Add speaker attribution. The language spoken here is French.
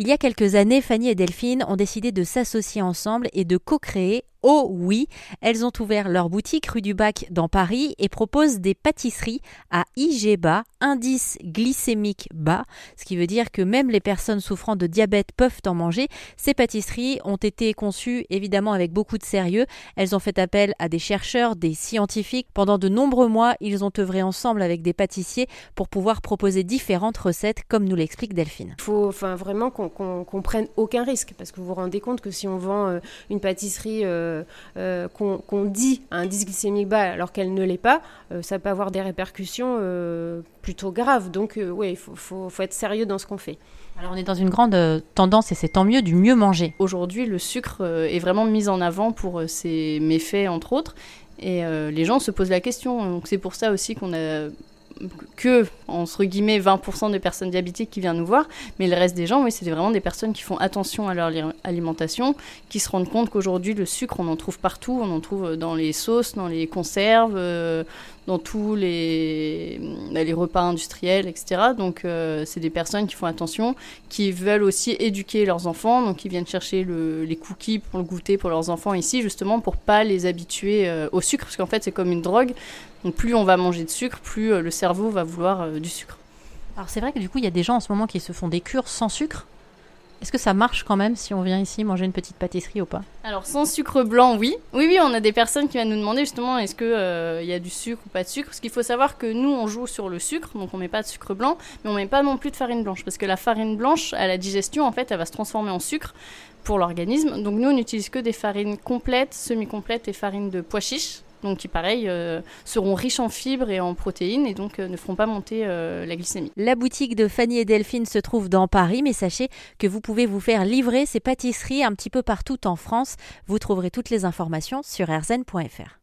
Speaker 1: Il y a quelques années, Fanny et Delphine ont décidé de s'associer ensemble et de co-créer Oh oui, elles ont ouvert leur boutique rue du Bac dans Paris et proposent des pâtisseries à IG bas, indice glycémique bas, ce qui veut dire que même les personnes souffrant de diabète peuvent en manger. Ces pâtisseries ont été conçues évidemment avec beaucoup de sérieux. Elles ont fait appel à des chercheurs, des scientifiques. Pendant de nombreux mois, ils ont œuvré ensemble avec des pâtissiers pour pouvoir proposer différentes recettes, comme nous l'explique Delphine.
Speaker 2: Il faut enfin, vraiment qu'on prenne aucun risque, parce que vous vous rendez compte que si on vend euh, une pâtisserie euh, euh, euh, qu'on dit un indice glycémique bas alors qu'elle ne l'est pas, euh, ça peut avoir des répercussions plutôt graves. Donc oui, il faut, être sérieux dans ce qu'on fait.
Speaker 1: Alors on est dans une grande tendance, et c'est tant mieux, du mieux manger.
Speaker 3: Aujourd'hui, le sucre est vraiment mis en avant pour ses méfaits, entre autres. Et les gens se posent la question. Donc c'est pour ça aussi qu'on a que, entre guillemets, 20% des personnes diabétiques qui viennent nous voir, mais le reste des gens, c'est vraiment des personnes qui font attention à leur alimentation, qui se rendent compte qu'aujourd'hui, le sucre, on en trouve partout, on en trouve dans les sauces, dans les conserves, euh, dans tous les, les repas industriels, etc. Donc, euh, c'est des personnes qui font attention, qui veulent aussi éduquer leurs enfants, donc qui viennent chercher les cookies pour le goûter pour leurs enfants ici, justement pour pas les habituer euh, au sucre, parce qu'en fait, c'est comme une drogue. Donc plus on va manger de sucre, plus euh, le cerveau va vouloir du sucre.
Speaker 1: Alors c'est vrai que du coup, il y a des gens en ce moment qui se font des cures sans sucre. Est-ce que ça marche quand même si on vient ici manger une petite pâtisserie ou pas
Speaker 3: Alors sans sucre blanc, oui. Oui, oui, on a des personnes qui viennent nous demander justement est-ce qu'il euh, y a du sucre ou pas de sucre? Parce qu'il faut savoir que nous, on joue sur le sucre, donc on met pas de sucre blanc, mais on met pas non plus de farine blanche. Parce que la farine blanche, à la digestion, en fait, elle va se transformer en sucre pour l'organisme. Donc nous, on n'utilise que des farines complètes, semi-complètes et farines de pois chiches donc qui pareil euh, seront riches en fibres et en protéines et donc euh, ne feront pas monter euh, la glycémie.
Speaker 1: La boutique de Fanny et Delphine se trouve dans Paris, mais sachez que vous pouvez vous faire livrer ces pâtisseries un petit peu partout en France. Vous trouverez toutes les informations sur rzn.fr.